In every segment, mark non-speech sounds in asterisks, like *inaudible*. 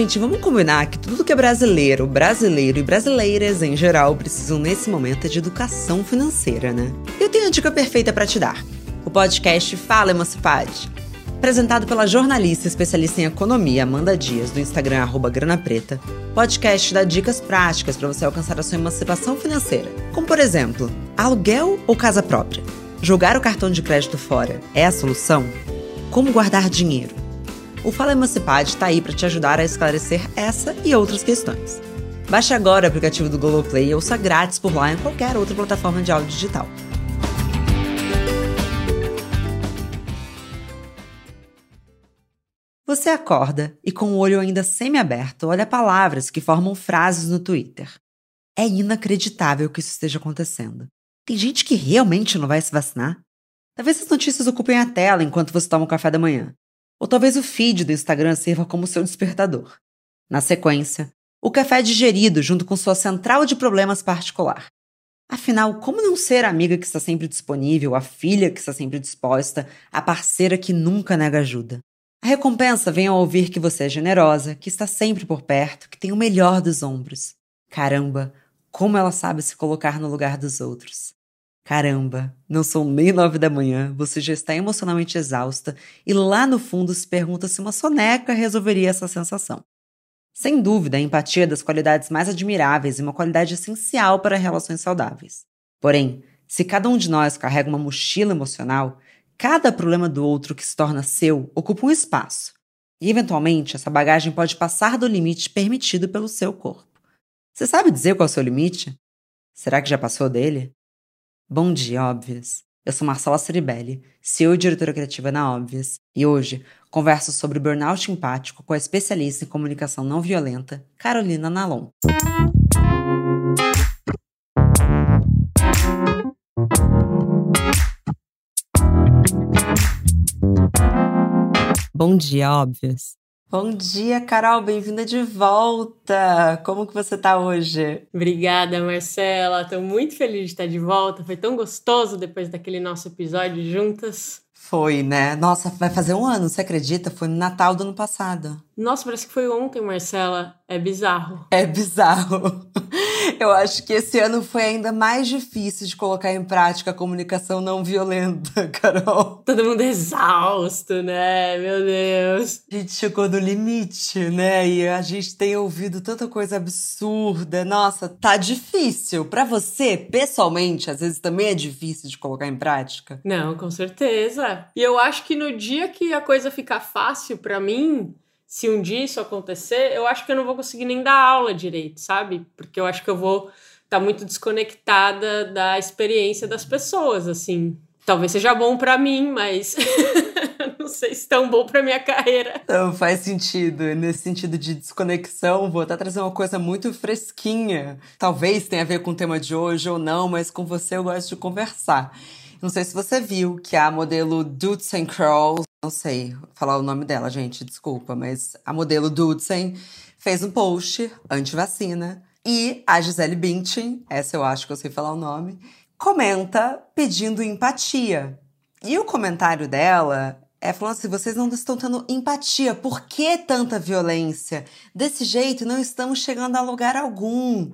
Gente, vamos combinar que tudo que é brasileiro, brasileiro e brasileiras em geral precisam nesse momento é de educação financeira, né? Eu tenho a dica perfeita para te dar. O podcast Fala Emancipade. Apresentado pela jornalista especialista em economia Amanda Dias, do Instagram Grana Preta, podcast dá dicas práticas para você alcançar a sua emancipação financeira. Como, por exemplo, aluguel ou casa própria? Jogar o cartão de crédito fora é a solução? Como guardar dinheiro? O Fala Emancipade está aí para te ajudar a esclarecer essa e outras questões. Baixe agora o aplicativo do Globoplay e ouça grátis por lá em qualquer outra plataforma de áudio digital. Você acorda e, com o olho ainda semi-aberto, olha palavras que formam frases no Twitter. É inacreditável que isso esteja acontecendo. Tem gente que realmente não vai se vacinar? Talvez as notícias ocupem a tela enquanto você toma o café da manhã. Ou talvez o feed do Instagram sirva como seu despertador. Na sequência, o café é digerido junto com sua central de problemas particular. Afinal, como não ser a amiga que está sempre disponível, a filha que está sempre disposta, a parceira que nunca nega ajuda? A recompensa vem ao ouvir que você é generosa, que está sempre por perto, que tem o melhor dos ombros. Caramba, como ela sabe se colocar no lugar dos outros. Caramba, não são nem nove da manhã, você já está emocionalmente exausta e lá no fundo se pergunta se uma soneca resolveria essa sensação. Sem dúvida, a empatia é das qualidades mais admiráveis e uma qualidade essencial para relações saudáveis. Porém, se cada um de nós carrega uma mochila emocional, Cada problema do outro que se torna seu ocupa um espaço. E, eventualmente, essa bagagem pode passar do limite permitido pelo seu corpo. Você sabe dizer qual é o seu limite? Será que já passou dele? Bom dia, óbvias. Eu sou Marcela Ceribelli, CEO e diretora criativa na Óbvias, e hoje converso sobre burnout empático com a especialista em comunicação não violenta, Carolina Nalon. Bom dia, óbvias. Bom dia, Carol, bem-vinda de volta. Como que você tá hoje? Obrigada, Marcela. Tô muito feliz de estar de volta. Foi tão gostoso depois daquele nosso episódio juntas. Foi, né? Nossa, vai fazer um ano, você acredita? Foi no Natal do ano passado. Nossa, parece que foi ontem, Marcela. É bizarro. *laughs* É bizarro. Eu acho que esse ano foi ainda mais difícil de colocar em prática a comunicação não violenta, *laughs* Carol. Todo mundo exausto, né? Meu Deus. A gente chegou no limite, né? E a gente tem ouvido tanta coisa absurda. Nossa, tá difícil. Para você, pessoalmente, às vezes também é difícil de colocar em prática? Não, com certeza. E eu acho que no dia que a coisa ficar fácil para mim, se um dia isso acontecer, eu acho que eu não vou conseguir nem dar aula direito, sabe? Porque eu acho que eu vou estar tá muito desconectada da experiência das pessoas, assim. Talvez seja bom para mim, mas *laughs* não sei se tão bom para minha carreira. Não faz sentido. Nesse sentido de desconexão, vou até trazer uma coisa muito fresquinha. Talvez tenha a ver com o tema de hoje ou não, mas com você eu gosto de conversar. Não sei se você viu que a modelo Dudsen Crawls, não sei falar o nome dela, gente, desculpa, mas a modelo Dudsen fez um post anti-vacina e a Gisele Bündchen, essa eu acho que eu sei falar o nome, comenta pedindo empatia. E o comentário dela é falando assim: vocês não estão tendo empatia. Por que tanta violência? Desse jeito não estamos chegando a lugar algum.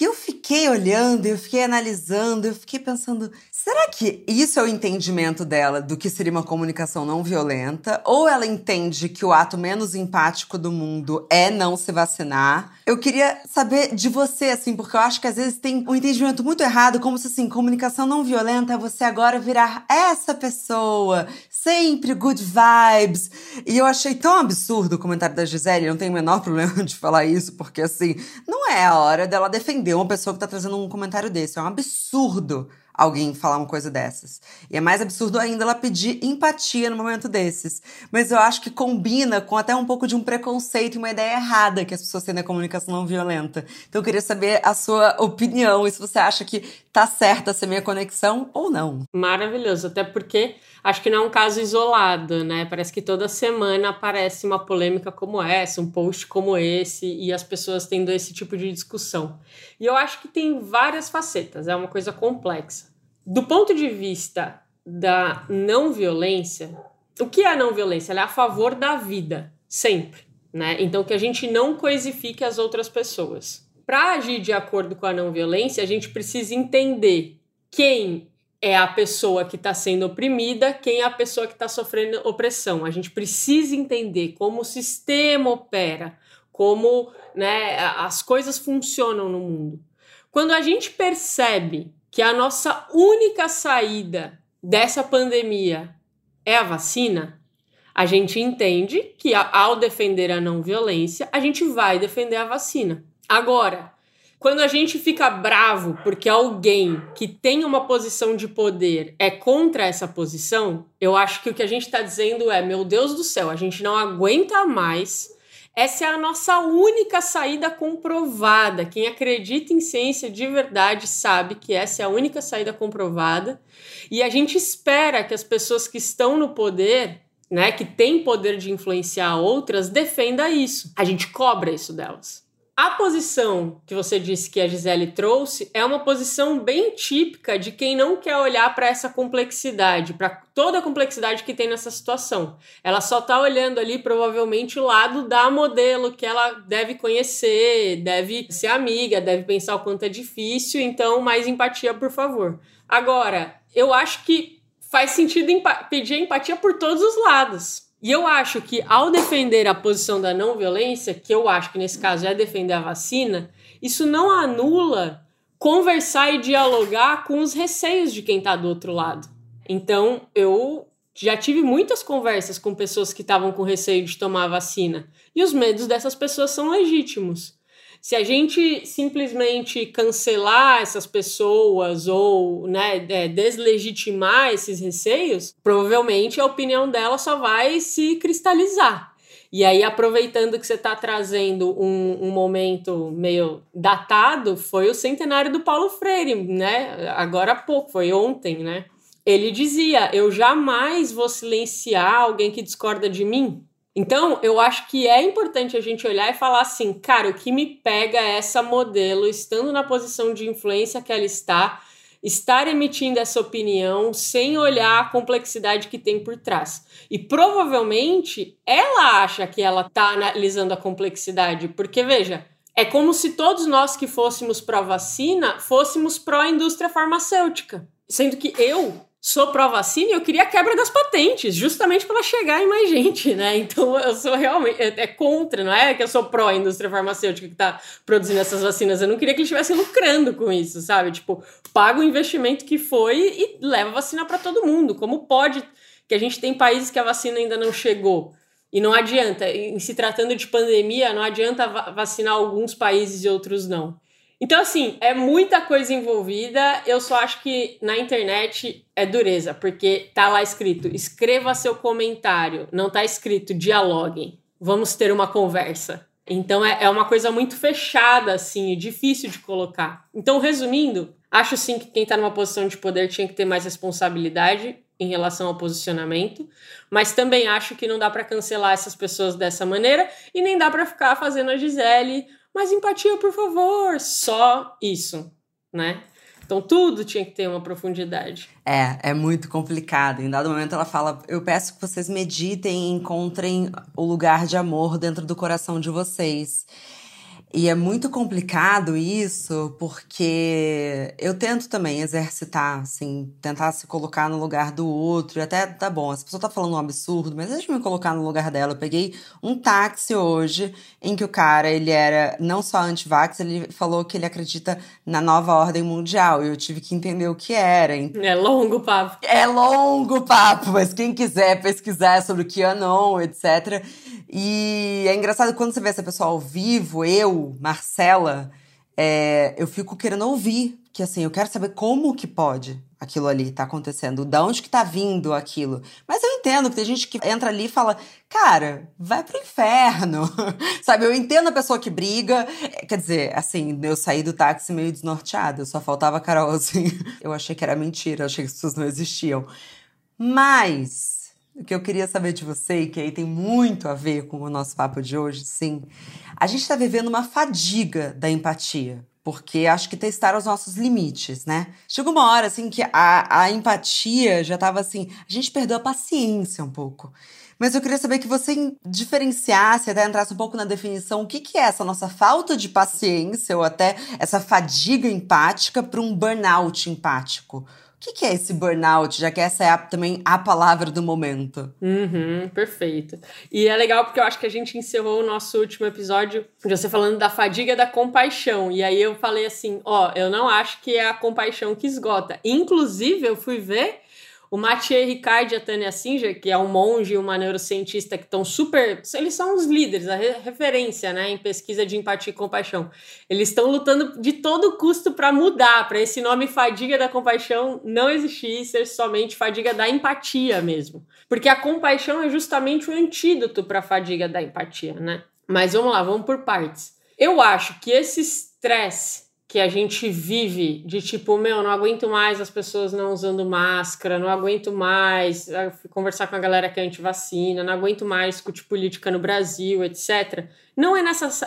E eu fiquei olhando, eu fiquei analisando, eu fiquei pensando, será que isso é o entendimento dela do que seria uma comunicação não violenta? Ou ela entende que o ato menos empático do mundo é não se vacinar? Eu queria saber de você, assim, porque eu acho que às vezes tem um entendimento muito errado, como se assim, comunicação não violenta é você agora virar essa pessoa, sempre good vibes. E eu achei tão absurdo o comentário da Gisele, não tenho o menor *laughs* problema de falar isso, porque assim, não é a hora dela defender uma pessoa que tá trazendo um comentário desse. É um absurdo alguém falar uma coisa dessas. E é mais absurdo ainda ela pedir empatia no momento desses. Mas eu acho que combina com até um pouco de um preconceito e uma ideia errada que as pessoas têm na comunicação não violenta. Então eu queria saber a sua opinião e se você acha que tá certa essa minha conexão ou não. Maravilhoso, até porque acho que não é um caso isolado, né? Parece que toda semana aparece uma polêmica como essa, um post como esse e as pessoas tendo esse tipo de discussão. E eu acho que tem várias facetas, é uma coisa complexa. Do ponto de vista da não violência, o que é a não violência? Ela é a favor da vida, sempre. né? Então que a gente não coisifique as outras pessoas. Para agir de acordo com a não violência, a gente precisa entender quem é a pessoa que está sendo oprimida, quem é a pessoa que está sofrendo opressão. A gente precisa entender como o sistema opera, como né, as coisas funcionam no mundo. Quando a gente percebe que a nossa única saída dessa pandemia é a vacina, a gente entende que ao defender a não violência, a gente vai defender a vacina. Agora, quando a gente fica bravo porque alguém que tem uma posição de poder é contra essa posição, eu acho que o que a gente está dizendo é: meu Deus do céu, a gente não aguenta mais. Essa é a nossa única saída comprovada. Quem acredita em ciência de verdade sabe que essa é a única saída comprovada. E a gente espera que as pessoas que estão no poder, né, que têm poder de influenciar outras, defenda isso. A gente cobra isso delas. A posição que você disse que a Gisele trouxe é uma posição bem típica de quem não quer olhar para essa complexidade, para toda a complexidade que tem nessa situação. Ela só está olhando ali provavelmente o lado da modelo que ela deve conhecer, deve ser amiga, deve pensar o quanto é difícil, então mais empatia, por favor. Agora, eu acho que faz sentido pedir empatia por todos os lados. E eu acho que ao defender a posição da não violência, que eu acho que nesse caso é defender a vacina, isso não anula conversar e dialogar com os receios de quem está do outro lado. Então, eu já tive muitas conversas com pessoas que estavam com receio de tomar a vacina, e os medos dessas pessoas são legítimos. Se a gente simplesmente cancelar essas pessoas ou né, é, deslegitimar esses receios, provavelmente a opinião dela só vai se cristalizar. E aí, aproveitando que você está trazendo um, um, momento meio datado, foi o centenário do Paulo Freire, né? Agora há pouco, foi ontem, né? Ele dizia: Eu jamais vou silenciar alguém que discorda de mim, então, eu acho que é importante a gente olhar e falar assim, cara, o que me pega é essa modelo, estando na posição de influência que ela está, estar emitindo essa opinião sem olhar a complexidade que tem por trás. E provavelmente ela acha que ela está analisando a complexidade, porque veja, é como se todos nós que fôssemos pró-vacina fôssemos pró-indústria farmacêutica. Sendo que eu sou pró-vacina e eu queria a quebra das patentes, justamente para chegar em mais gente, né? Então eu sou realmente é, é contra, não é que eu sou pró indústria farmacêutica que está produzindo essas vacinas. Eu não queria que eles estivessem lucrando com isso, sabe? Tipo, paga o investimento que foi e leva vacina para todo mundo. Como pode que a gente tem países que a vacina ainda não chegou? E não adianta, em se tratando de pandemia, não adianta vacinar alguns países e outros não. Então, assim, é muita coisa envolvida. Eu só acho que na internet é dureza, porque tá lá escrito: escreva seu comentário. Não tá escrito dialoguem. Vamos ter uma conversa. Então é, é uma coisa muito fechada, assim, difícil de colocar. Então, resumindo, acho sim que quem tá numa posição de poder tinha que ter mais responsabilidade em relação ao posicionamento, mas também acho que não dá para cancelar essas pessoas dessa maneira e nem dá para ficar fazendo a Gisele mas empatia, por favor. Só isso, né? Então tudo tinha que ter uma profundidade. É, é muito complicado. Em dado momento ela fala: Eu peço que vocês meditem e encontrem o lugar de amor dentro do coração de vocês. E é muito complicado isso, porque eu tento também exercitar, assim, tentar se colocar no lugar do outro. E até tá bom, essa pessoa tá falando um absurdo, mas deixa eu me colocar no lugar dela. Eu peguei um táxi hoje em que o cara, ele era não só anti-vax, ele falou que ele acredita na nova ordem mundial. E eu tive que entender o que era. É longo o papo. É longo o papo, mas quem quiser pesquisar sobre o QAnon, etc. E é engraçado quando você vê essa pessoa ao vivo, eu, Marcela, é, eu fico querendo ouvir. Que assim, eu quero saber como que pode aquilo ali tá acontecendo, da onde que tá vindo aquilo. Mas eu entendo que tem gente que entra ali e fala, cara, vai pro inferno. *laughs* Sabe, eu entendo a pessoa que briga. Quer dizer, assim, eu saí do táxi meio desnorteada, só faltava a Carol, assim. *laughs* Eu achei que era mentira, eu achei que as pessoas não existiam. Mas o que eu queria saber de você, e que aí tem muito a ver com o nosso papo de hoje, sim. A gente está vivendo uma fadiga da empatia, porque acho que testaram os nossos limites, né? Chegou uma hora, assim, que a, a empatia já estava assim. A gente perdeu a paciência um pouco. Mas eu queria saber que você diferenciasse, até entrasse um pouco na definição, o que, que é essa nossa falta de paciência ou até essa fadiga empática para um burnout empático. O que, que, é esse burnout, já que essa é a, também a palavra do momento? Uhum, perfeito. E é legal porque eu acho que a gente encerrou o nosso último episódio de você falando da fadiga da compaixão. E aí eu falei assim: ó, eu não acho que é a compaixão que esgota. Inclusive, eu fui ver o Mathieu Ricard e a Tânia Singer, que é um monge e uma neurocientista que estão super. Eles são os líderes, a referência né, em pesquisa de empatia e compaixão. Eles estão lutando de todo custo para mudar, para esse nome fadiga da compaixão não existir, ser somente fadiga da empatia mesmo. Porque a compaixão é justamente o antídoto para a fadiga da empatia, né? Mas vamos lá, vamos por partes. Eu acho que esse estresse que a gente vive de tipo, meu, não aguento mais as pessoas não usando máscara, não aguento mais conversar com a galera que é anti-vacina, não aguento mais discutir política no Brasil, etc. Não é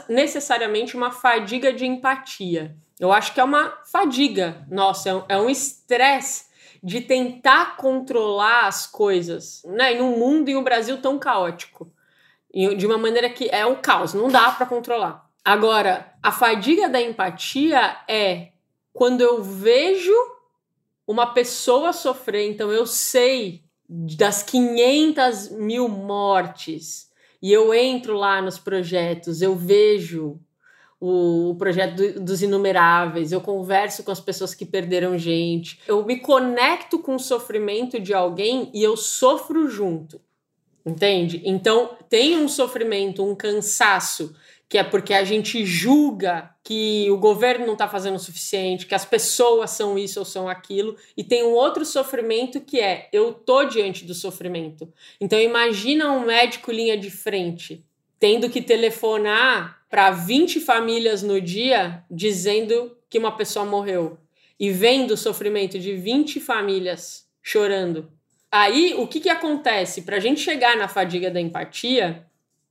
necessariamente uma fadiga de empatia. Eu acho que é uma fadiga, nossa, é um é estresse de tentar controlar as coisas, né? Em um mundo e um Brasil tão caótico. De uma maneira que é o caos, não dá para controlar. Agora, a fadiga da empatia é quando eu vejo uma pessoa sofrer, então eu sei das 500 mil mortes e eu entro lá nos projetos, eu vejo o, projeto do, dos inumeráveis, eu converso com as pessoas que perderam gente, eu me conecto com o sofrimento de alguém e eu sofro junto, entende? Então tem um sofrimento, um cansaço que é porque a gente julga que o governo não está fazendo o suficiente, que as pessoas são isso ou são aquilo, e tem um outro sofrimento que é eu tô diante do sofrimento. Então imagina um médico linha de frente tendo que telefonar para 20 famílias no dia dizendo que uma pessoa morreu e vendo o sofrimento de 20 famílias chorando. Aí, o que, que acontece? Para a gente chegar na fadiga da empatia,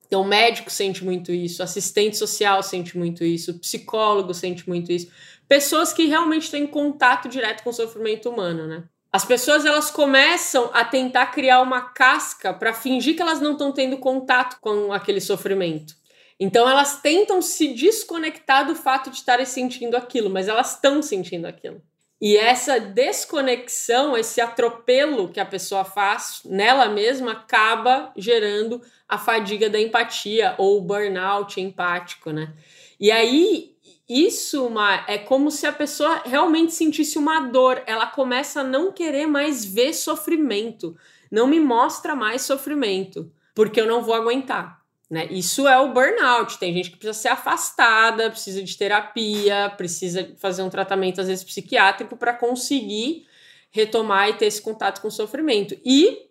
então, o médico sente muito isso, assistente social sente muito isso, psicólogo sente muito isso. Pessoas que realmente têm contato direto com o sofrimento humano, né? As pessoas elas começam a tentar criar uma casca para fingir que elas não estão tendo contato com aquele sofrimento. Então elas tentam se desconectar do fato de estarem sentindo aquilo, mas elas estão sentindo aquilo. E essa desconexão, esse atropelo que a pessoa faz nela mesma acaba gerando a fadiga da empatia ou burnout empático, né? E aí isso uma, é como se a pessoa realmente sentisse uma dor, ela começa a não querer mais ver sofrimento, não me mostra mais sofrimento, porque eu não vou aguentar. Né? Isso é o burnout. Tem gente que precisa ser afastada, precisa de terapia, precisa fazer um tratamento, às vezes, psiquiátrico, para conseguir retomar e ter esse contato com o sofrimento. E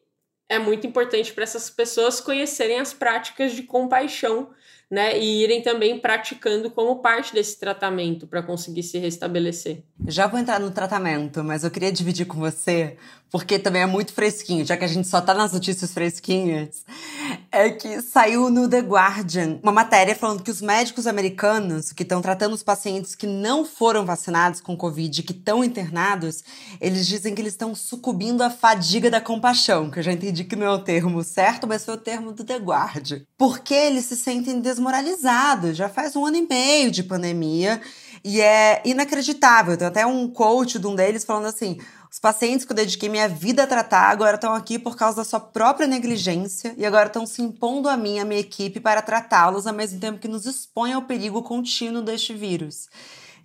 é muito importante para essas pessoas conhecerem as práticas de compaixão, né? E irem também praticando como parte desse tratamento para conseguir se restabelecer. Já vou entrar no tratamento, mas eu queria dividir com você porque também é muito fresquinho, já que a gente só tá nas notícias fresquinhas, é que saiu no The Guardian uma matéria falando que os médicos americanos que estão tratando os pacientes que não foram vacinados com Covid, que estão internados, eles dizem que eles estão sucumbindo à fadiga da compaixão, que eu já entendi que não é o termo certo, mas foi o termo do The Guardian. Porque eles se sentem desmoralizados, já faz um ano e meio de pandemia, e é inacreditável. Tem até um coach de um deles falando assim: os pacientes que eu dediquei minha vida a tratar agora estão aqui por causa da sua própria negligência e agora estão se impondo a mim e a minha equipe para tratá-los ao mesmo tempo que nos expõe ao perigo contínuo deste vírus.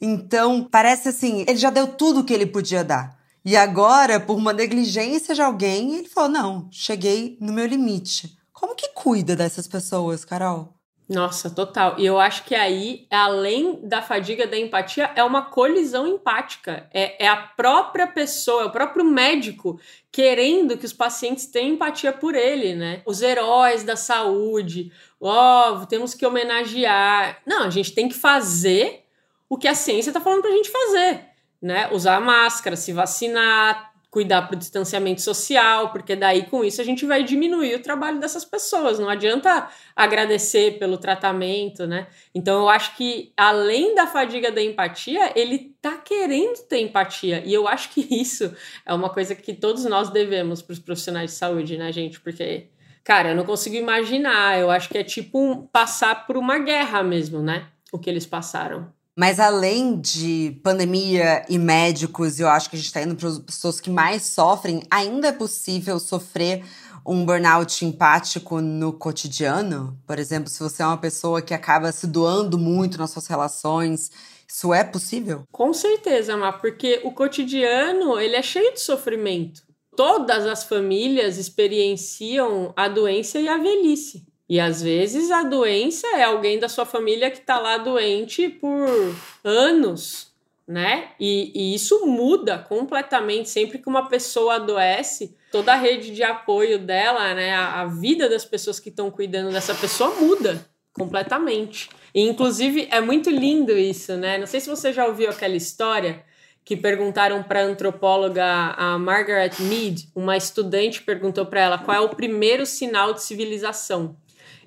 Então, parece assim, ele já deu tudo o que ele podia dar. E agora, por uma negligência de alguém, ele falou: não, cheguei no meu limite. Como que cuida dessas pessoas, Carol? Nossa, total. E eu acho que aí, além da fadiga da empatia, é uma colisão empática. É, é a própria pessoa, é o próprio médico querendo que os pacientes tenham empatia por ele, né? Os heróis da saúde, ó, oh, temos que homenagear. Não, a gente tem que fazer o que a ciência está falando para a gente fazer, né? Usar máscara, se vacinar, cuidar para o distanciamento social, porque daí com isso a gente vai diminuir o trabalho dessas pessoas. Não adianta agradecer pelo tratamento, né? Então eu acho que além da fadiga da empatia, ele tá querendo ter empatia. E eu acho que isso é uma coisa que todos nós devemos para os profissionais de saúde, né, gente? Porque cara, eu não consigo imaginar. Eu acho que é tipo um, passar por uma guerra mesmo, né? O que eles passaram. Mas além de pandemia e médicos, eu acho que a gente está indo para as pessoas que mais sofrem, ainda é possível sofrer um burnout empático no cotidiano? Por exemplo, se você é uma pessoa que acaba se doando muito nas suas relações, isso é possível? Com certeza, Mar, porque o cotidiano ele é cheio de sofrimento. Todas as famílias experienciam a doença e a velhice. E às vezes a doença é alguém da sua família que está lá doente por anos, né? E, e, isso muda completamente. Sempre que uma pessoa adoece, toda a rede de apoio dela, né? A, a vida das pessoas que estão cuidando dessa pessoa muda completamente. E, inclusive, é muito lindo isso, né? Não sei se você já ouviu aquela história que perguntaram para a antropóloga a Margaret Mead, uma estudante perguntou para ela qual é o primeiro sinal de civilização.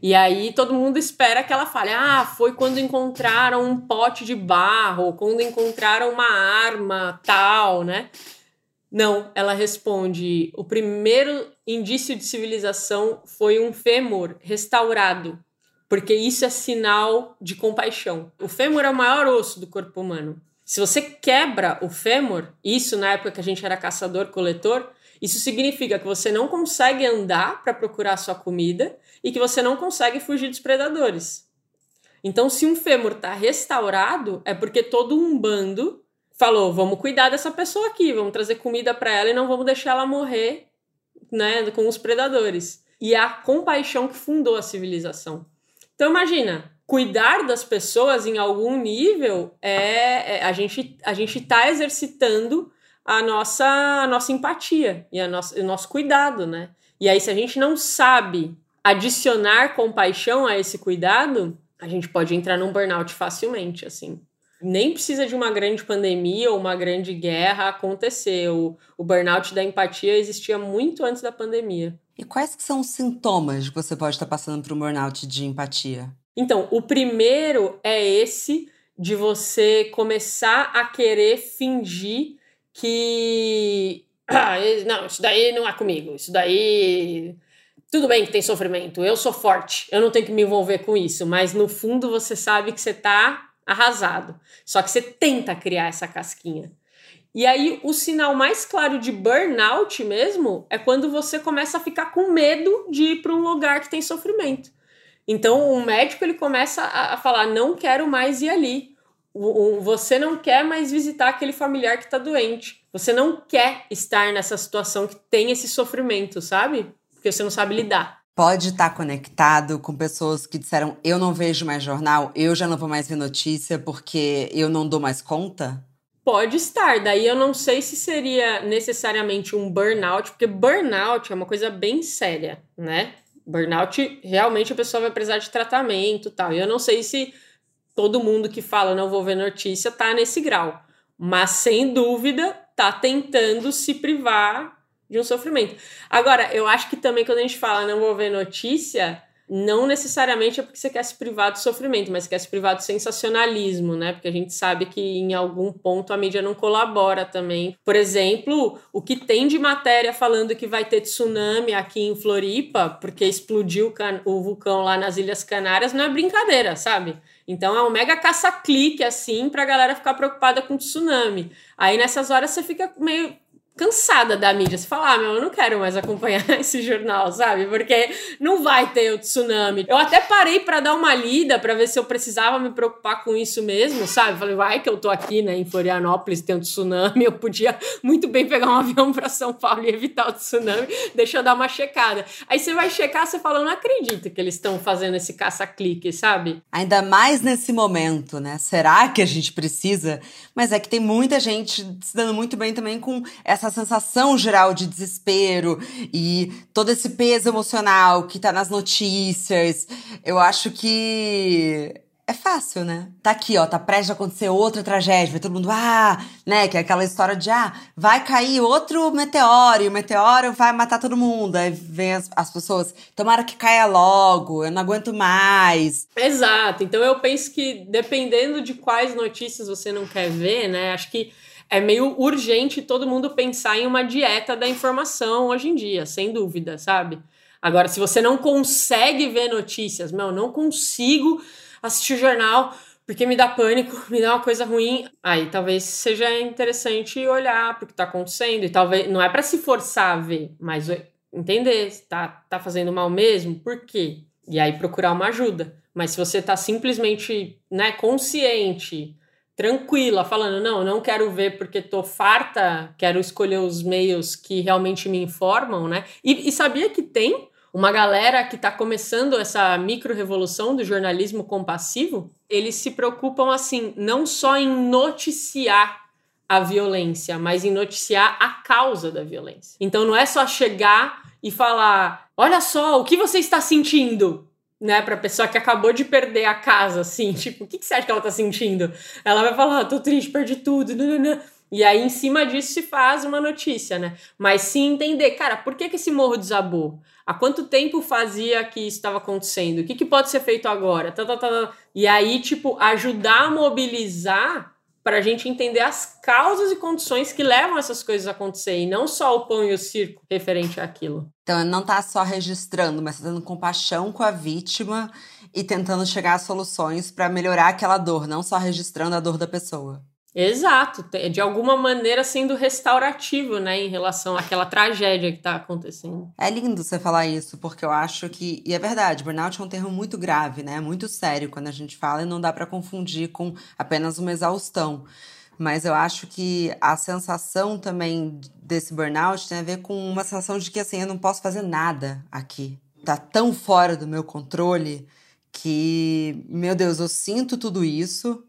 E aí todo mundo espera que ela fale: ah, foi quando encontraram um pote de barro, quando encontraram uma arma tal, né? Não, ela responde: o primeiro indício de civilização foi um fêmur restaurado, porque isso é sinal de compaixão. O fêmur é o maior osso do corpo humano. Se você quebra o fêmur, isso na época que a gente era caçador-coletor, isso significa que você não consegue andar para procurar sua comida e que você não consegue fugir dos predadores. Então, se um fêmur está restaurado, é porque todo um bando falou: vamos cuidar dessa pessoa aqui, vamos trazer comida para ela e não vamos deixar ela morrer né, com os predadores. E é a compaixão que fundou a civilização. Então, imagina, cuidar das pessoas em algum nível é, é a gente a gente está exercitando a nossa, a nossa empatia e a nossa, o nosso cuidado, né? E aí, se a gente não sabe adicionar compaixão a esse cuidado, a gente pode entrar num burnout facilmente, assim. Nem precisa de uma grande pandemia ou uma grande guerra acontecer. O, o burnout da empatia existia muito antes da pandemia. E quais que são os sintomas que você pode estar passando por um burnout de empatia? Então, o primeiro é esse de você começar a querer fingir que. Ah, não, isso daí não é comigo. Isso daí. Tudo bem que tem sofrimento, eu sou forte, eu não tenho que me envolver com isso, mas no fundo você sabe que você tá arrasado. Só que você tenta criar essa casquinha. E aí, o sinal mais claro de burnout mesmo é quando você começa a ficar com medo de ir para um lugar que tem sofrimento. Então, o médico ele começa a falar: não quero mais ir ali você não quer mais visitar aquele familiar que está doente. Você não quer estar nessa situação que tem esse sofrimento, sabe? Porque você não sabe lidar. Pode estar conectado com pessoas que disseram: eu não vejo mais jornal, eu já não vou mais ver notícia porque eu não dou mais conta? Pode estar. Daí eu não sei se seria necessariamente um burnout, porque burnout é uma coisa bem séria, né? Burnout, realmente a pessoa vai precisar de tratamento e tal. E eu não sei se todo mundo que fala não vou ver notícia tá nesse grau. Mas sem dúvida tá tentando se privar de um sofrimento. Agora, eu acho que também quando a gente fala não vou ver notícia, não necessariamente é porque você quer se privar do sofrimento, mas quer se privar do sensacionalismo, né? Porque a gente sabe que em algum ponto a mídia não colabora também. Por exemplo, o que tem de matéria falando que vai ter tsunami aqui em Floripa, porque explodiu o vulcão lá nas Ilhas Canárias, não é brincadeira, sabe? Então é um mega caça-clique, assim, pra galera ficar preocupada com tsunami. Aí nessas horas você fica meio cansada da mídia. Você fala, ah, meu, eu não quero mais acompanhar *laughs* esse jornal, sabe? Porque não vai ter o tsunami. Eu até parei para dar uma lida para ver se eu precisava me preocupar com isso mesmo, sabe? Falei, vai que eu tô aqui, né, em Florianópolis, tem um tsunami, *laughs* eu podia muito bem pegar um avião para São Paulo e evitar o tsunami. Deixa eu dar uma checada. Aí você vai checar, você fala, não acredito que eles estão fazendo esse caça-clique, sabe? Ainda mais nesse momento, né? Será que a gente precisa? Mas é que tem muita gente se dando muito bem também com essa essa sensação geral de desespero e todo esse peso emocional que tá nas notícias. Eu acho que é fácil, né? Tá aqui, ó, tá prestes a acontecer outra tragédia, vai todo mundo, ah, né? Que é aquela história de, ah, vai cair outro meteoro e o meteoro vai matar todo mundo. Aí vem as, as pessoas, tomara que caia logo, eu não aguento mais. Exato, então eu penso que dependendo de quais notícias você não quer ver, né? Acho que é meio urgente todo mundo pensar em uma dieta da informação hoje em dia, sem dúvida, sabe? Agora, se você não consegue ver notícias, meu, não consigo assistir jornal porque me dá pânico, *laughs* me dá uma coisa ruim, aí talvez seja interessante olhar para o que está acontecendo e talvez não é para se forçar a ver, mas entender se tá, tá fazendo mal mesmo, por quê? E aí procurar uma ajuda. Mas se você está simplesmente né, consciente, tranquila, falando, não, não quero ver porque tô farta, quero escolher os meios que realmente me informam, né? E, e sabia que tem uma galera que está começando essa micro-revolução do jornalismo compassivo? Eles se preocupam, assim, não só em noticiar a violência, mas em noticiar a causa da violência. Então não é só chegar e falar: olha só, o que você está sentindo? Né, pra pessoa que acabou de perder a casa, assim, *laughs* tipo, o que, que você acha que ela tá sentindo? Ela vai falar, ah, tô triste, perdi tudo. E aí, em cima disso, se faz uma notícia, né? Mas sim entender, cara, por que, que esse morro desabou? Há quanto tempo fazia que isso estava acontecendo? O que, que pode ser feito agora? Tá, tá, tá, tá. E aí, tipo, ajudar a mobilizar para a gente entender as causas e condições que levam essas coisas a acontecer e não só o pão e o circo referente àquilo. Então, não tá só registrando, mas tá dando compaixão com a vítima e tentando chegar a soluções para melhorar aquela dor, não só registrando a dor da pessoa. Exato, de alguma maneira sendo restaurativo, né, em relação àquela tragédia que está acontecendo. É lindo você falar isso, porque eu acho que, e é verdade, burnout é um termo muito grave, né, muito sério quando a gente fala e não dá para confundir com apenas uma exaustão. Mas eu acho que a sensação também desse burnout tem a ver com uma sensação de que assim, eu não posso fazer nada aqui. Tá tão fora do meu controle que, meu Deus, eu sinto tudo isso,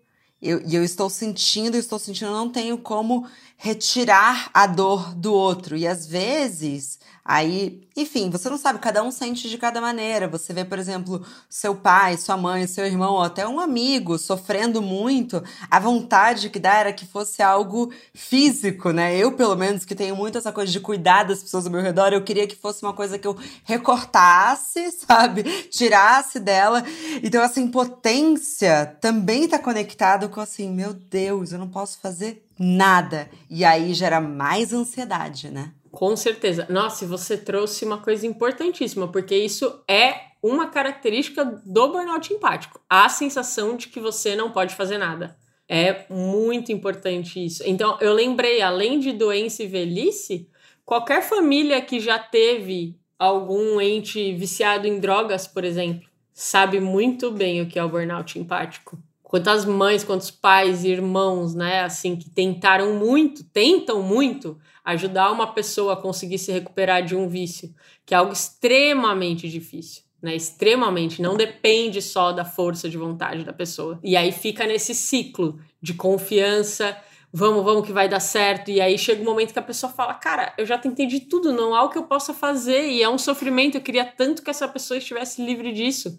eu, e eu estou sentindo, estou sentindo, eu não tenho como retirar a dor do outro. E às vezes Aí, enfim, você não sabe, cada um sente de cada maneira. Você vê, por exemplo, seu pai, sua mãe, seu irmão, ou até um amigo sofrendo muito. A vontade que dá era que fosse algo físico, né? Eu, pelo menos, que tenho muito essa coisa de cuidar das pessoas ao meu redor, eu queria que fosse uma coisa que eu recortasse, *laughs* sabe? Tirasse dela. Então, essa impotência também tá conectado com assim, meu Deus, eu não posso fazer nada. E aí gera mais ansiedade, né? Com certeza. Nossa, você trouxe uma coisa importantíssima, porque isso é uma característica do burnout empático. A sensação de que você não pode fazer nada. É muito importante isso. Então, eu lembrei, além de doença e velhice, qualquer família que já teve algum ente viciado em drogas, por exemplo, sabe muito bem o que é o burnout empático. Quantas mães, quantos pais, irmãos, né, assim, que tentaram muito, tentam muito ajudar uma pessoa a conseguir se recuperar de um vício, que é algo extremamente difícil. Né, extremamente, não depende só da força de vontade da pessoa. E aí fica nesse ciclo de confiança, vamos, vamos que vai dar certo. E aí chega um momento que a pessoa fala: Cara, eu já tentei de tudo, não há o que eu possa fazer. E é um sofrimento, eu queria tanto que essa pessoa estivesse livre disso.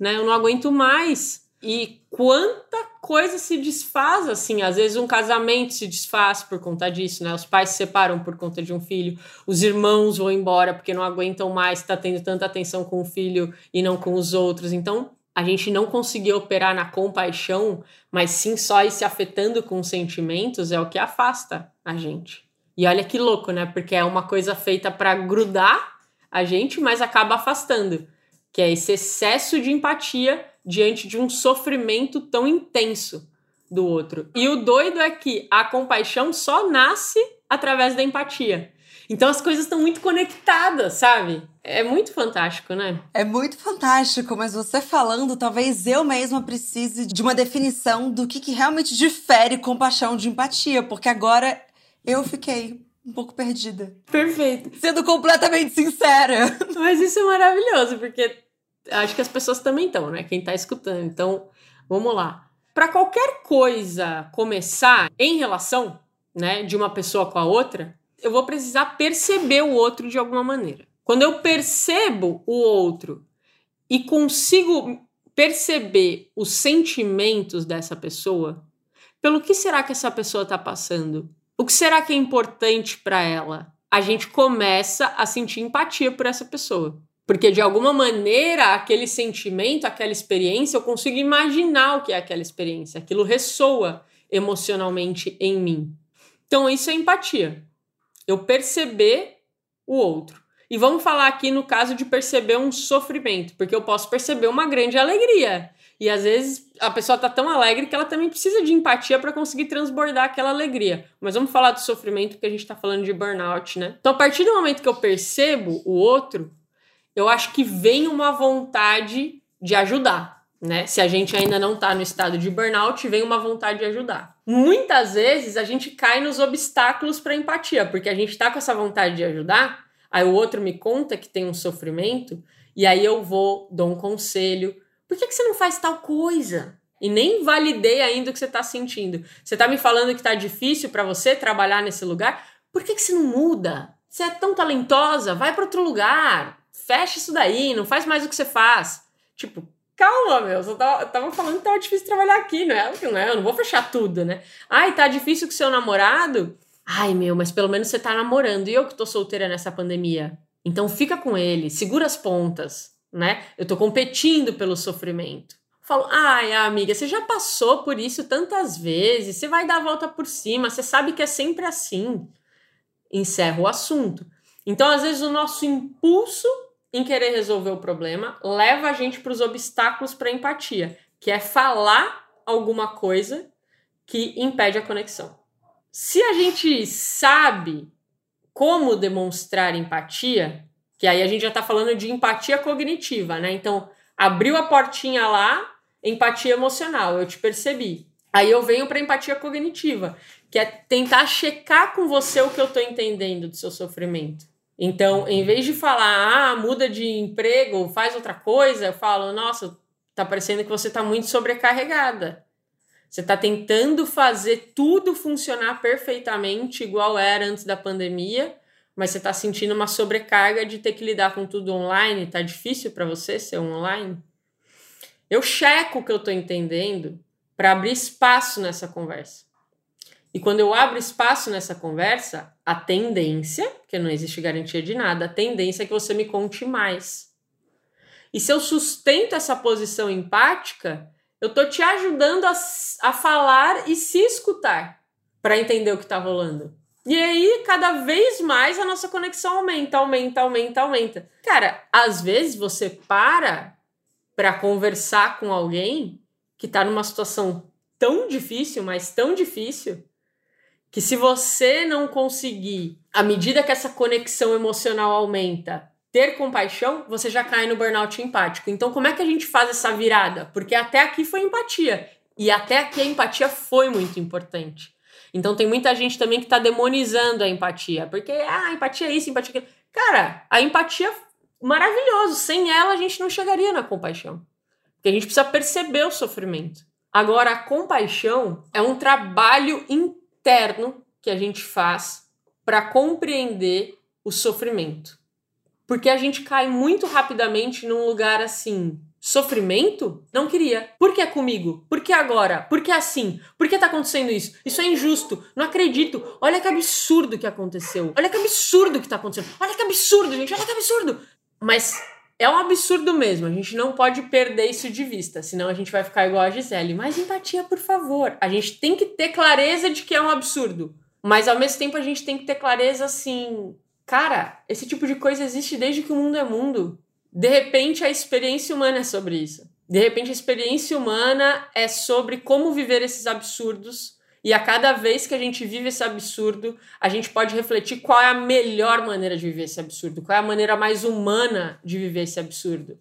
Né? Eu não aguento mais. E quanta coisa se desfaz assim. Às vezes um casamento se desfaz por conta disso, né? Os pais se separam por conta de um filho, os irmãos vão embora porque não aguentam mais estar tá tendo tanta atenção com o filho e não com os outros. Então, a gente não conseguir operar na compaixão, mas sim só ir se afetando com sentimentos é o que afasta a gente. E olha que louco, né? Porque é uma coisa feita para grudar a gente, mas acaba afastando, que é esse excesso de empatia diante de um sofrimento tão intenso do outro. E o doido é que a compaixão só nasce através da empatia. Então as coisas estão muito conectadas, sabe? É muito fantástico, né? É muito fantástico, mas você falando, talvez eu mesma precise de uma definição do que, que realmente difere compaixão de empatia, porque agora eu fiquei um pouco perdida. Perfeito. Sendo completamente sincera. Mas isso é maravilhoso, porque acho que as pessoas também estão, né? Quem está escutando. Então, vamos lá. Para qualquer coisa começar em relação, né, de uma pessoa com a outra, eu vou precisar perceber o outro de alguma maneira. Quando eu percebo o outro e consigo perceber os sentimentos dessa pessoa, pelo que será que essa pessoa está passando? O que será que é importante para ela? A gente começa a sentir empatia por essa pessoa. Porque de alguma maneira aquele sentimento, aquela experiência, eu consigo imaginar o que é aquela experiência. Aquilo ressoa emocionalmente em mim. Então isso é empatia. Eu perceber o outro. E vamos falar aqui no caso de perceber um sofrimento, porque eu posso perceber uma grande alegria. E às vezes a pessoa tá tão alegre que ela também precisa de empatia para conseguir transbordar aquela alegria. Mas vamos falar do sofrimento porque a gente tá falando de burnout, né? Então, a partir do momento que eu percebo o outro, eu acho que vem uma vontade de ajudar, né? Se a gente ainda não tá no estado de burnout, vem uma vontade de ajudar. Muitas vezes a gente cai nos obstáculos para empatia, porque a gente tá com essa vontade de ajudar, aí o outro me conta que tem um sofrimento, e aí eu vou, dou um conselho, por que, que você não faz tal coisa? E nem validei ainda o que você está sentindo. Você está me falando que está difícil para você trabalhar nesse lugar? Por que, que você não muda? Você é tão talentosa, vai para outro lugar. Fecha isso daí, não faz mais o que você faz. Tipo, calma, meu. Você tava, tava falando que tava difícil trabalhar aqui, não é? Não é? Eu não vou fechar tudo, né? Ai, tá difícil com seu namorado? Ai, meu, mas pelo menos você tá namorando. E eu que tô solteira nessa pandemia. Então fica com ele, segura as pontas né? Eu tô competindo pelo sofrimento. Falo, ai, amiga, você já passou por isso tantas vezes, você vai dar a volta por cima, você sabe que é sempre assim. Encerra o assunto. Então, às vezes, o nosso impulso em querer resolver o problema leva a gente para os obstáculos para empatia, que é falar alguma coisa que impede a conexão. Se a gente sabe como demonstrar empatia, que aí a gente já está falando de empatia cognitiva, né? Então, abriu a portinha lá, empatia emocional, eu te percebi. Aí eu venho para empatia cognitiva, que é tentar checar com você o que eu estou entendendo do seu sofrimento. Então, em vez de falar, ah, muda de emprego, faz outra coisa, eu falo, nossa, tá parecendo que você tá muito sobrecarregada. Você tá tentando fazer tudo funcionar perfeitamente igual era antes da pandemia, mas você está sentindo uma sobrecarga de ter que lidar com tudo online, tá difícil para você ser online? Eu checo o que eu estou entendendo para abrir espaço nessa conversa. E quando eu abro espaço nessa conversa, a tendência, porque não existe garantia de nada, a tendência é que você me conte mais. E se eu sustento essa posição empática, eu tô te ajudando a, a falar e se escutar para entender o que está rolando. E aí, cada vez mais a nossa conexão aumenta, aumenta, aumenta, aumenta. Cara, às vezes você para para conversar com alguém que tá numa situação tão difícil, mas tão difícil, que se você não conseguir, à medida que essa conexão emocional aumenta, ter compaixão, você já cai no burnout empático. Então, como é que a gente faz essa virada? Porque até aqui foi empatia. E até aqui a empatia foi muito importante. Então tem muita gente também que tá demonizando a empatia, porque ah, empatia é isso, empatia é aquilo. Cara, a empatia maravilhoso, sem ela a gente não chegaria na compaixão. Porque a gente precisa perceber o sofrimento. Agora a compaixão é um trabalho interno que a gente faz para compreender o sofrimento. Porque a gente cai muito rapidamente num lugar assim, Sofrimento? Não queria. Por que é comigo? Por que agora? Por que assim? Por que tá acontecendo isso? Isso é injusto. Não acredito. Olha que absurdo que aconteceu. Olha que absurdo que tá acontecendo. Olha que absurdo, gente. Olha que absurdo. Mas é um absurdo mesmo. A gente não pode perder isso de vista, senão a gente vai ficar igual a Gisele. Mais empatia, por favor. A gente tem que ter clareza de que é um absurdo. Mas ao mesmo tempo a gente tem que ter clareza assim, cara, esse tipo de coisa existe desde que o mundo é mundo. De repente, a experiência humana é sobre isso. De repente, a experiência humana é sobre como viver esses absurdos. E a cada vez que a gente vive esse absurdo, a gente pode refletir qual é a melhor maneira de viver esse absurdo, qual é a maneira mais humana de viver esse absurdo.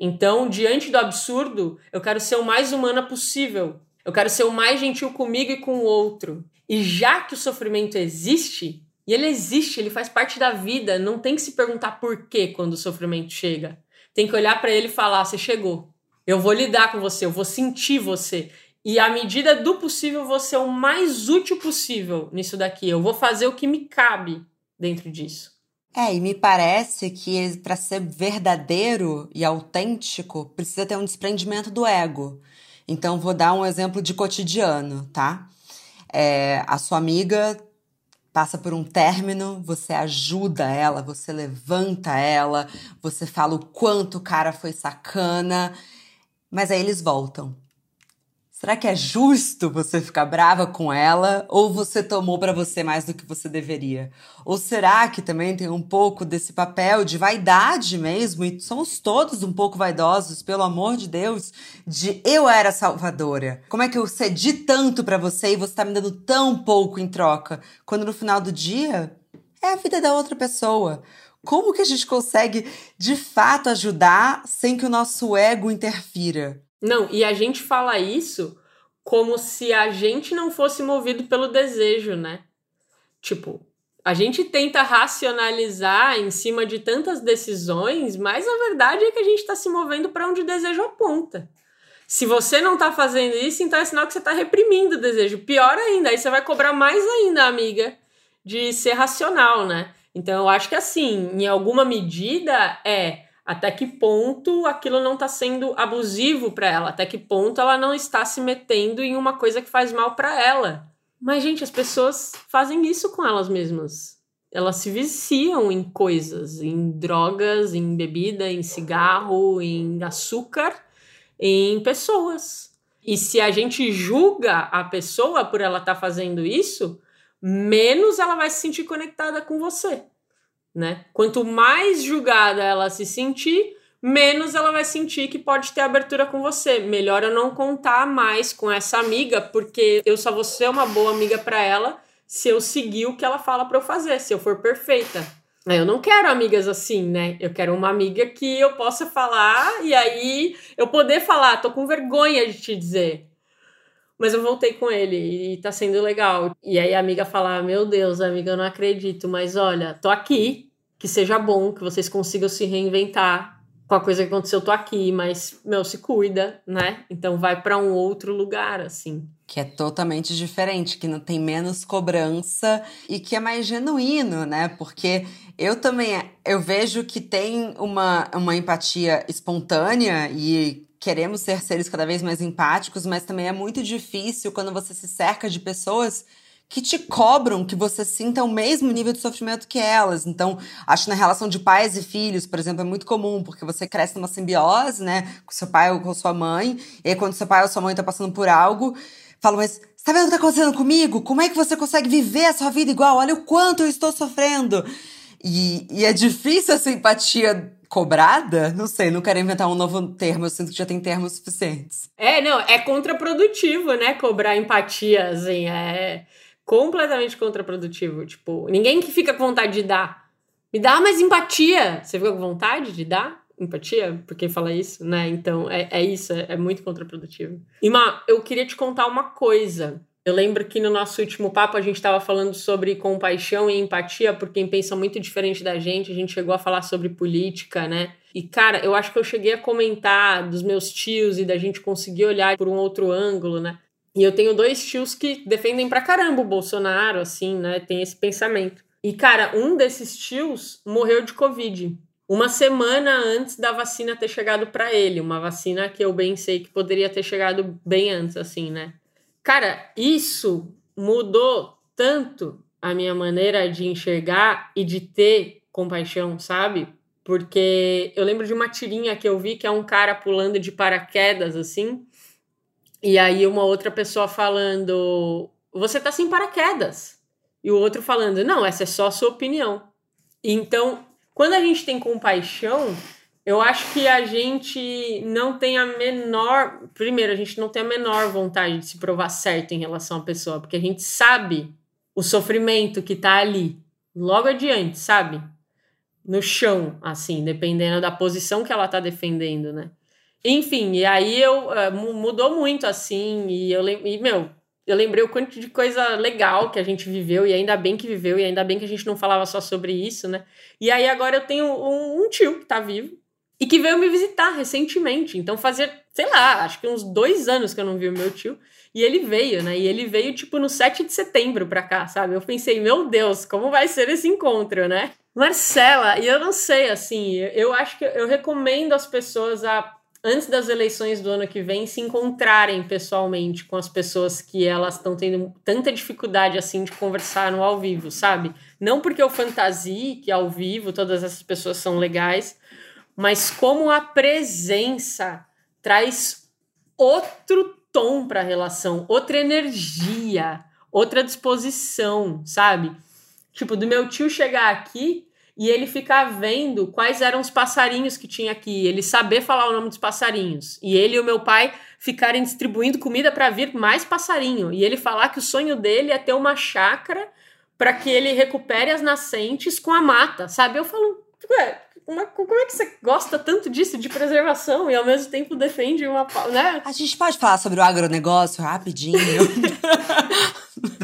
Então, diante do absurdo, eu quero ser o mais humana possível. Eu quero ser o mais gentil comigo e com o outro. E já que o sofrimento existe, e ele existe, ele faz parte da vida. Não tem que se perguntar por quê quando o sofrimento chega. Tem que olhar para ele e falar: você chegou. Eu vou lidar com você, eu vou sentir você. E à medida do possível, vou ser o mais útil possível nisso daqui. Eu vou fazer o que me cabe dentro disso. É, e me parece que para ser verdadeiro e autêntico, precisa ter um desprendimento do ego. Então, vou dar um exemplo de cotidiano, tá? É, a sua amiga passa por um término, você ajuda ela, você levanta ela, você fala o quanto o cara foi sacana, mas aí eles voltam. Será que é justo você ficar brava com ela ou você tomou para você mais do que você deveria? Ou será que também tem um pouco desse papel de vaidade mesmo e somos todos um pouco vaidosos, pelo amor de Deus, de eu era salvadora. Como é que eu cedi tanto para você e você tá me dando tão pouco em troca, quando no final do dia é a vida da outra pessoa. Como que a gente consegue de fato ajudar sem que o nosso ego interfira? Não, e a gente fala isso como se a gente não fosse movido pelo desejo, né? Tipo, a gente tenta racionalizar em cima de tantas decisões, mas a verdade é que a gente está se movendo para onde o desejo aponta. Se você não está fazendo isso, então é sinal que você está reprimindo o desejo. Pior ainda, aí você vai cobrar mais ainda, amiga, de ser racional, né? Então eu acho que assim, em alguma medida é até que ponto aquilo não está sendo abusivo para ela, até que ponto ela não está se metendo em uma coisa que faz mal para ela. Mas, gente, as pessoas fazem isso com elas mesmas. Elas se viciam em coisas, em drogas, em bebida, em cigarro, em açúcar, em pessoas. E se a gente julga a pessoa por ela estar tá fazendo isso, menos ela vai se sentir conectada com você né? Quanto mais julgada ela se sentir, menos ela vai sentir que pode ter abertura com você. Melhor eu não contar mais com essa amiga, porque eu só vou ser uma boa amiga para ela se eu seguir o que ela fala para eu fazer, se eu for perfeita. Eu não quero amigas assim, né? Eu quero uma amiga que eu possa falar e aí eu poder falar, tô com vergonha de te dizer. Mas eu voltei com ele e tá sendo legal. E aí a amiga fala: Meu Deus, amiga, eu não acredito, mas olha, tô aqui, que seja bom, que vocês consigam se reinventar. Com a coisa que aconteceu, tô aqui, mas, meu, se cuida, né? Então vai para um outro lugar, assim. Que é totalmente diferente, que não tem menos cobrança e que é mais genuíno, né? Porque eu também eu vejo que tem uma, uma empatia espontânea e queremos ser seres cada vez mais empáticos, mas também é muito difícil quando você se cerca de pessoas que te cobram que você sinta o mesmo nível de sofrimento que elas. Então, acho que na relação de pais e filhos, por exemplo, é muito comum, porque você cresce numa simbiose, né, com seu pai ou com sua mãe, e aí quando seu pai ou sua mãe tá passando por algo, falam, mas tá vendo o que tá acontecendo comigo? Como é que você consegue viver a sua vida igual? Olha o quanto eu estou sofrendo. E, e é difícil essa empatia cobrada? Não sei, não quero inventar um novo termo, eu sinto que já tem termos suficientes. É, não, é contraprodutivo, né? Cobrar empatia, assim, é completamente contraprodutivo. Tipo, ninguém que fica com vontade de dar. Me dá mais empatia. Você fica com vontade de dar empatia? Por quem fala isso, né? Então, é, é isso, é, é muito contraprodutivo. Ima, eu queria te contar uma coisa. Eu lembro que no nosso último papo a gente estava falando sobre compaixão e empatia por quem pensa muito diferente da gente. A gente chegou a falar sobre política, né? E cara, eu acho que eu cheguei a comentar dos meus tios e da gente conseguir olhar por um outro ângulo, né? E eu tenho dois tios que defendem pra caramba o Bolsonaro, assim, né? Tem esse pensamento. E cara, um desses tios morreu de Covid uma semana antes da vacina ter chegado para ele, uma vacina que eu bem sei que poderia ter chegado bem antes, assim, né? Cara, isso mudou tanto a minha maneira de enxergar e de ter compaixão, sabe? Porque eu lembro de uma tirinha que eu vi que é um cara pulando de paraquedas assim, e aí uma outra pessoa falando: "Você tá sem paraquedas". E o outro falando: "Não, essa é só a sua opinião". Então, quando a gente tem compaixão, eu acho que a gente não tem a menor. Primeiro, a gente não tem a menor vontade de se provar certo em relação à pessoa, porque a gente sabe o sofrimento que tá ali, logo adiante, sabe? No chão, assim, dependendo da posição que ela tá defendendo, né? Enfim, e aí eu uh, mudou muito, assim, e eu e, meu, eu lembrei o quanto de coisa legal que a gente viveu, e ainda bem que viveu, e ainda bem que a gente não falava só sobre isso, né? E aí agora eu tenho um, um tio que tá vivo, e que veio me visitar recentemente. Então fazia, sei lá, acho que uns dois anos que eu não vi o meu tio. E ele veio, né? E ele veio, tipo, no 7 de setembro pra cá, sabe? Eu pensei, meu Deus, como vai ser esse encontro, né? Marcela, e eu não sei, assim, eu acho que eu recomendo as pessoas a, antes das eleições do ano que vem, se encontrarem pessoalmente com as pessoas que elas estão tendo tanta dificuldade, assim, de conversar no ao vivo, sabe? Não porque eu fantasie que ao vivo todas essas pessoas são legais, mas como a presença traz outro tom para a relação, outra energia, outra disposição, sabe? Tipo, do meu tio chegar aqui e ele ficar vendo quais eram os passarinhos que tinha aqui, ele saber falar o nome dos passarinhos. E ele e o meu pai ficarem distribuindo comida para vir mais passarinho. E ele falar que o sonho dele é ter uma chácara para que ele recupere as nascentes com a mata, sabe? Eu falo, ué, uma, como é que você gosta tanto disso, de preservação, e ao mesmo tempo defende uma. Né? A gente pode falar sobre o agronegócio rapidinho. *laughs*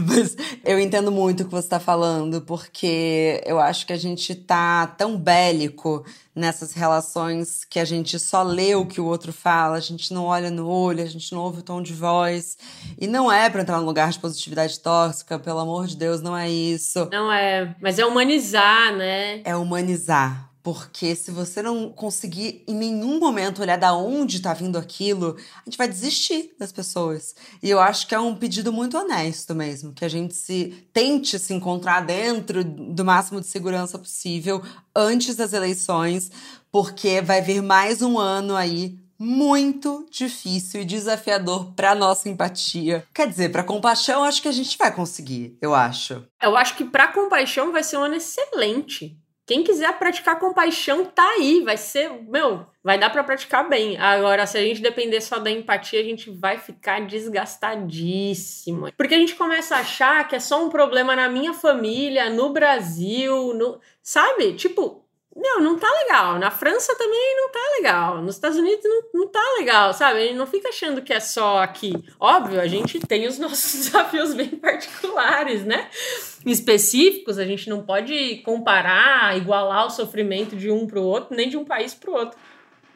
Mas eu entendo muito o que você está falando, porque eu acho que a gente tá tão bélico nessas relações que a gente só lê o que o outro fala, a gente não olha no olho, a gente não ouve o tom de voz. E não é para entrar num lugar de positividade tóxica, pelo amor de Deus, não é isso. Não é, mas é humanizar, né? É humanizar. Porque se você não conseguir em nenhum momento olhar da onde está vindo aquilo, a gente vai desistir das pessoas. E eu acho que é um pedido muito honesto mesmo, que a gente se tente se encontrar dentro do máximo de segurança possível antes das eleições, porque vai vir mais um ano aí muito difícil e desafiador para nossa empatia. Quer dizer, para compaixão, acho que a gente vai conseguir, eu acho. Eu acho que para compaixão vai ser um ano excelente quem quiser praticar compaixão tá aí, vai ser, meu, vai dar para praticar bem. Agora, se a gente depender só da empatia, a gente vai ficar desgastadíssimo. Porque a gente começa a achar que é só um problema na minha família, no Brasil, no, sabe? Tipo, não, não tá legal. Na França também não tá legal. Nos Estados Unidos não, não tá legal, sabe? Gente não fica achando que é só aqui. Óbvio, a gente tem os *laughs* nossos desafios bem particulares, né? Específicos, a gente não pode comparar, igualar o sofrimento de um pro outro, nem de um país pro outro.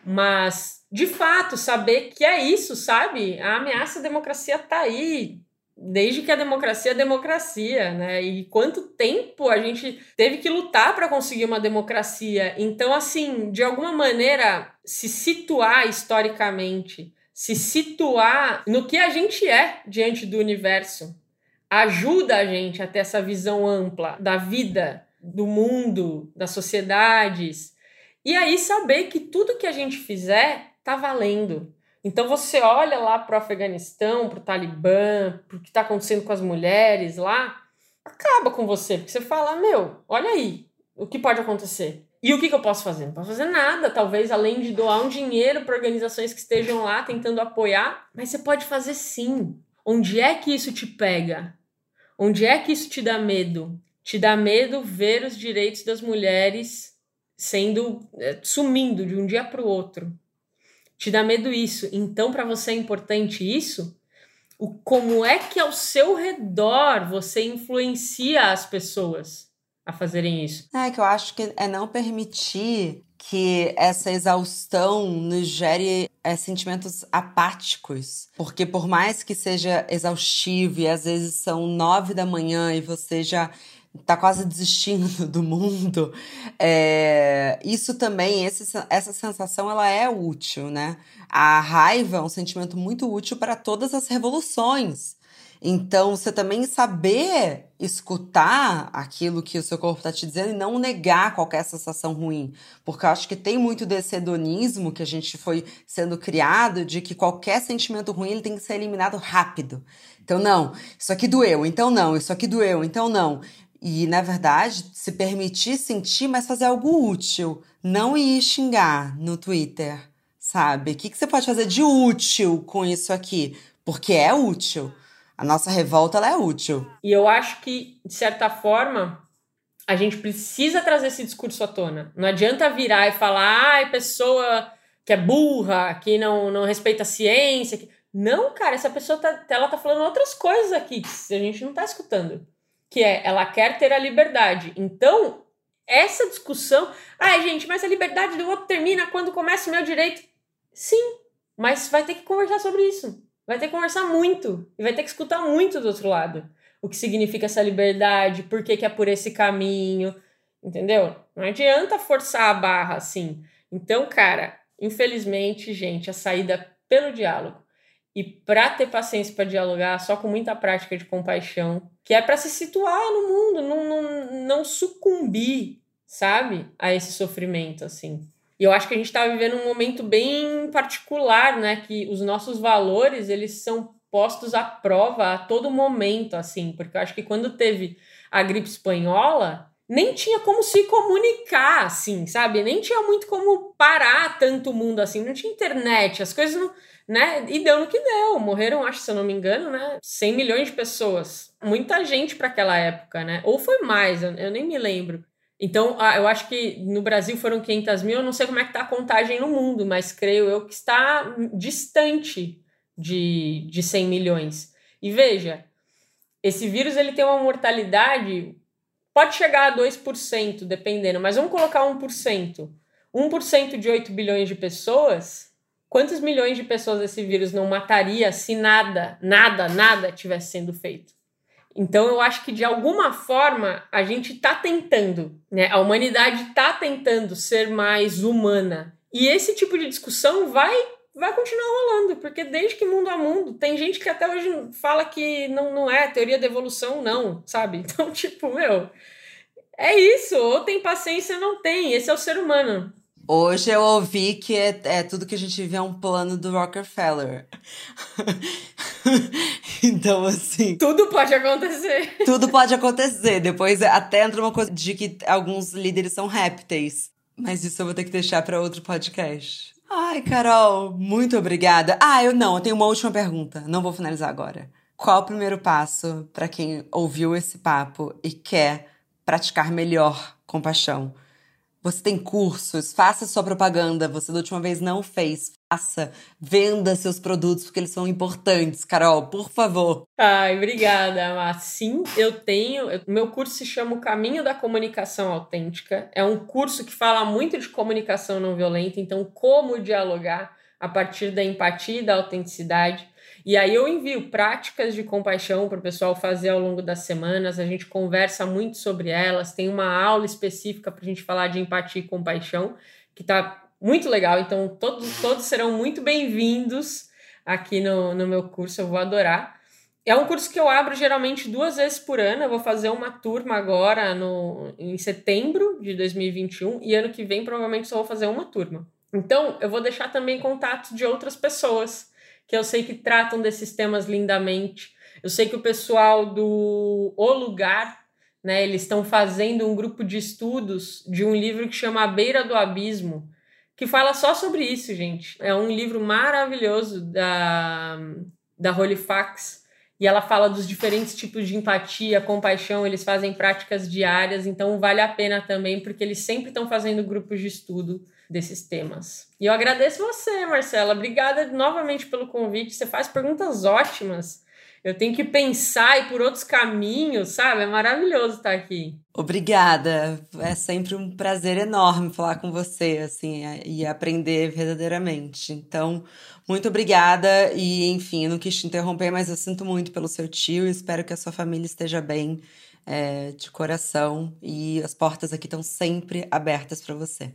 Mas, de fato, saber que é isso, sabe? A ameaça à democracia tá aí desde que a democracia é democracia, né? E quanto tempo a gente teve que lutar para conseguir uma democracia. Então, assim, de alguma maneira, se situar historicamente, se situar no que a gente é diante do universo, ajuda a gente a ter essa visão ampla da vida, do mundo, das sociedades. E aí saber que tudo que a gente fizer tá valendo então você olha lá para o Afeganistão, para o Talibã, para o que está acontecendo com as mulheres lá, acaba com você, porque você fala, meu, olha aí, o que pode acontecer? E o que, que eu posso fazer? Não posso fazer nada, talvez além de doar um dinheiro para organizações que estejam lá tentando apoiar, mas você pode fazer sim. Onde é que isso te pega? Onde é que isso te dá medo? Te dá medo ver os direitos das mulheres sendo é, sumindo de um dia para o outro te dá medo isso. Então, para você é importante isso? O como é que ao seu redor você influencia as pessoas a fazerem isso? É que eu acho que é não permitir que essa exaustão nos gere é, sentimentos apáticos. Porque por mais que seja exaustivo e às vezes são nove da manhã e você já tá quase desistindo do mundo, é, isso também, esse, essa sensação, ela é útil, né? A raiva é um sentimento muito útil para todas as revoluções. Então, você também saber escutar aquilo que o seu corpo está te dizendo e não negar qualquer sensação ruim. Porque eu acho que tem muito desse hedonismo que a gente foi sendo criado de que qualquer sentimento ruim ele tem que ser eliminado rápido. Então, não, isso aqui doeu, então não, isso aqui doeu, então não. E, na verdade, se permitir sentir, mas fazer algo útil. Não ir xingar no Twitter, sabe? O que, que você pode fazer de útil com isso aqui? Porque é útil. A nossa revolta ela é útil. E eu acho que, de certa forma, a gente precisa trazer esse discurso à tona. Não adianta virar e falar, ai, pessoa que é burra, que não, não respeita a ciência. Que... Não, cara, essa pessoa tá, ela tá falando outras coisas aqui que a gente não tá escutando que é ela quer ter a liberdade. Então, essa discussão, ai, gente, mas a liberdade do outro termina quando começa o meu direito. Sim, mas vai ter que conversar sobre isso. Vai ter que conversar muito e vai ter que escutar muito do outro lado. O que significa essa liberdade, por que, que é por esse caminho, entendeu? Não adianta forçar a barra assim. Então, cara, infelizmente, gente, a saída pelo diálogo. E para ter paciência para dialogar, só com muita prática de compaixão, que é para se situar no mundo, não, não, não sucumbir, sabe, a esse sofrimento, assim. E eu acho que a gente está vivendo um momento bem particular, né? Que os nossos valores, eles são postos à prova a todo momento, assim. Porque eu acho que quando teve a gripe espanhola, nem tinha como se comunicar, assim, sabe? Nem tinha muito como parar tanto o mundo assim. Não tinha internet, as coisas não né? E deu no que deu. Morreram, acho, se eu não me engano, né? 100 milhões de pessoas. Muita gente para aquela época, né? Ou foi mais, eu, nem me lembro. Então, eu acho que no Brasil foram 500 mil. Eu não sei como é que tá a contagem no mundo, mas creio eu que está distante de, de 100 milhões. E veja, esse vírus ele tem uma mortalidade, pode chegar a 2%, dependendo, mas vamos colocar 1%. 1% de 8 bilhões de pessoas Quantos milhões de pessoas esse vírus não mataria se nada, nada, nada tivesse sendo feito? Então eu acho que de alguma forma a gente está tentando, né? A humanidade está tentando ser mais humana. E esse tipo de discussão vai vai continuar rolando, porque desde que mundo a mundo, tem gente que até hoje fala que não, não é teoria da evolução, não, sabe? Então, *laughs* tipo, meu, é isso, ou tem paciência ou não tem, esse é o ser humano. Hoje eu ouvi que é, é, tudo que a gente vê é um plano do Rockefeller. *laughs* então, assim. Tudo pode acontecer. Tudo pode acontecer. Depois até entra uma coisa de que alguns líderes são répteis. Mas isso eu vou ter que deixar para outro podcast. Ai, Carol, muito obrigada. Ah, eu não, eu tenho uma última pergunta. Não vou finalizar agora. Qual o primeiro passo para quem ouviu esse papo e quer praticar melhor compaixão? Você tem cursos, faça sua propaganda. Você da última vez não fez. Faça, venda seus produtos porque eles são importantes. Carol, por favor. Ai, obrigada, Mar. Sim, eu tenho. Meu curso se chama O Caminho da Comunicação Autêntica. É um curso que fala muito de comunicação não violenta, então como dialogar a partir da empatia e da autenticidade. E aí eu envio práticas de compaixão para o pessoal fazer ao longo das semanas. A gente conversa muito sobre elas. Tem uma aula específica para a gente falar de empatia e compaixão, que está muito legal. Então, todos, todos serão muito bem-vindos aqui no, no meu curso. Eu vou adorar. É um curso que eu abro geralmente duas vezes por ano. Eu vou fazer uma turma agora no, em setembro de 2021 e ano que vem provavelmente só vou fazer uma turma. Então, eu vou deixar também contato de outras pessoas que eu sei que tratam desses temas lindamente. Eu sei que o pessoal do O Lugar, né, eles estão fazendo um grupo de estudos de um livro que chama A Beira do Abismo, que fala só sobre isso, gente. É um livro maravilhoso da, da Holifax, e ela fala dos diferentes tipos de empatia, compaixão, eles fazem práticas diárias, então vale a pena também, porque eles sempre estão fazendo grupos de estudo desses temas. E eu agradeço você, Marcela. Obrigada novamente pelo convite. Você faz perguntas ótimas. Eu tenho que pensar e por outros caminhos, sabe? É maravilhoso estar aqui. Obrigada. É sempre um prazer enorme falar com você, assim, e aprender verdadeiramente. Então, muito obrigada. E, enfim, eu não quis te interromper, mas eu sinto muito pelo seu tio e espero que a sua família esteja bem é, de coração. E as portas aqui estão sempre abertas para você.